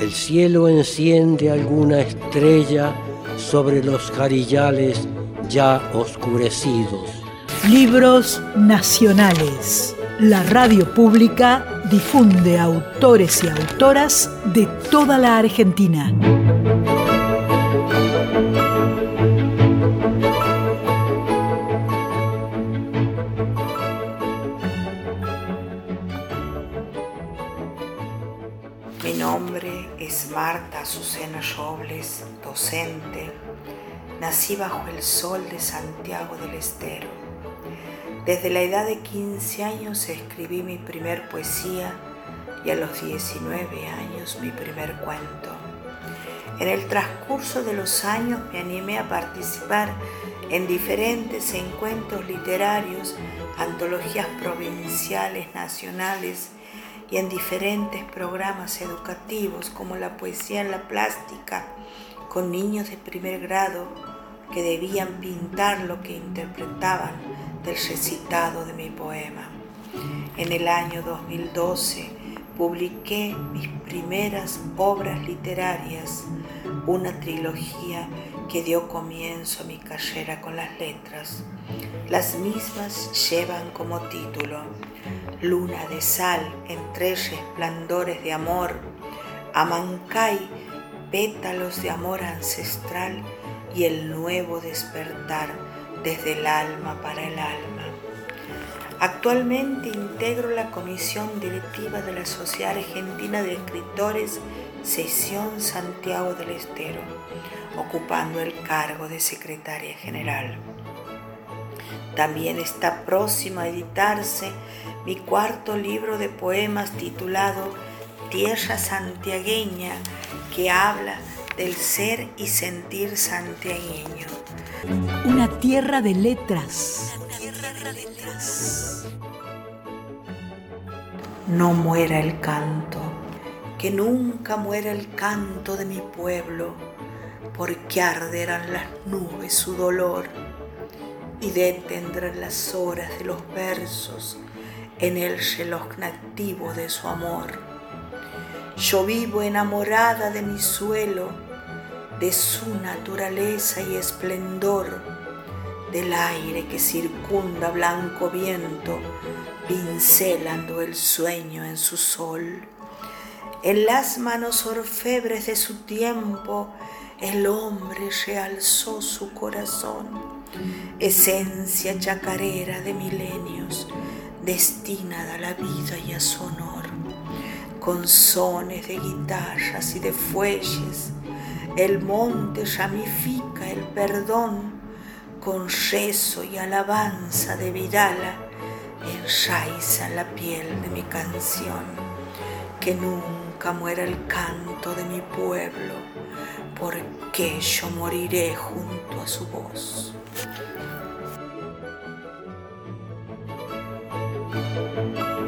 El cielo enciende alguna estrella sobre los jarillales ya oscurecidos. Libros nacionales. La radio pública difunde autores y autoras de toda la Argentina. Mi nombre es Marta Azucena Robles, docente. Nací bajo el sol de Santiago del Estero. Desde la edad de 15 años escribí mi primer poesía y a los 19 años mi primer cuento. En el transcurso de los años me animé a participar en diferentes encuentros literarios, antologías provinciales, nacionales, y en diferentes programas educativos como la poesía en la plástica con niños de primer grado que debían pintar lo que interpretaban del recitado de mi poema. En el año 2012 publiqué mis primeras obras literarias, una trilogía que dio comienzo a mi carrera con las letras. Las mismas llevan como título luna de sal en tres resplandores de amor, Amancay, pétalos de amor ancestral y el nuevo despertar desde el alma para el alma. Actualmente integro la comisión directiva de la Sociedad Argentina de Escritores Sesión Santiago del Estero, ocupando el cargo de secretaria general. También está próximo a editarse mi cuarto libro de poemas titulado Tierra Santiagueña, que habla del ser y sentir santiagueño. Una tierra de No muera el canto, que nunca muera el canto de mi pueblo, porque arderán las nubes su dolor y detendrán las horas de los versos en el reloj nativo de su amor. Yo vivo enamorada de mi suelo, de su naturaleza y esplendor, del aire que circunda blanco viento, pincelando el sueño en su sol. En las manos orfebres de su tiempo, el hombre realzó su corazón, esencia chacarera de milenios, destinada a la vida y a su honor, con sones de guitarras y de fuelles, el monte ramifica el perdón, con rezo y alabanza de Vidala, enraiza la piel de mi canción, que nunca muera el canto de mi pueblo, porque yo moriré junto a su voz.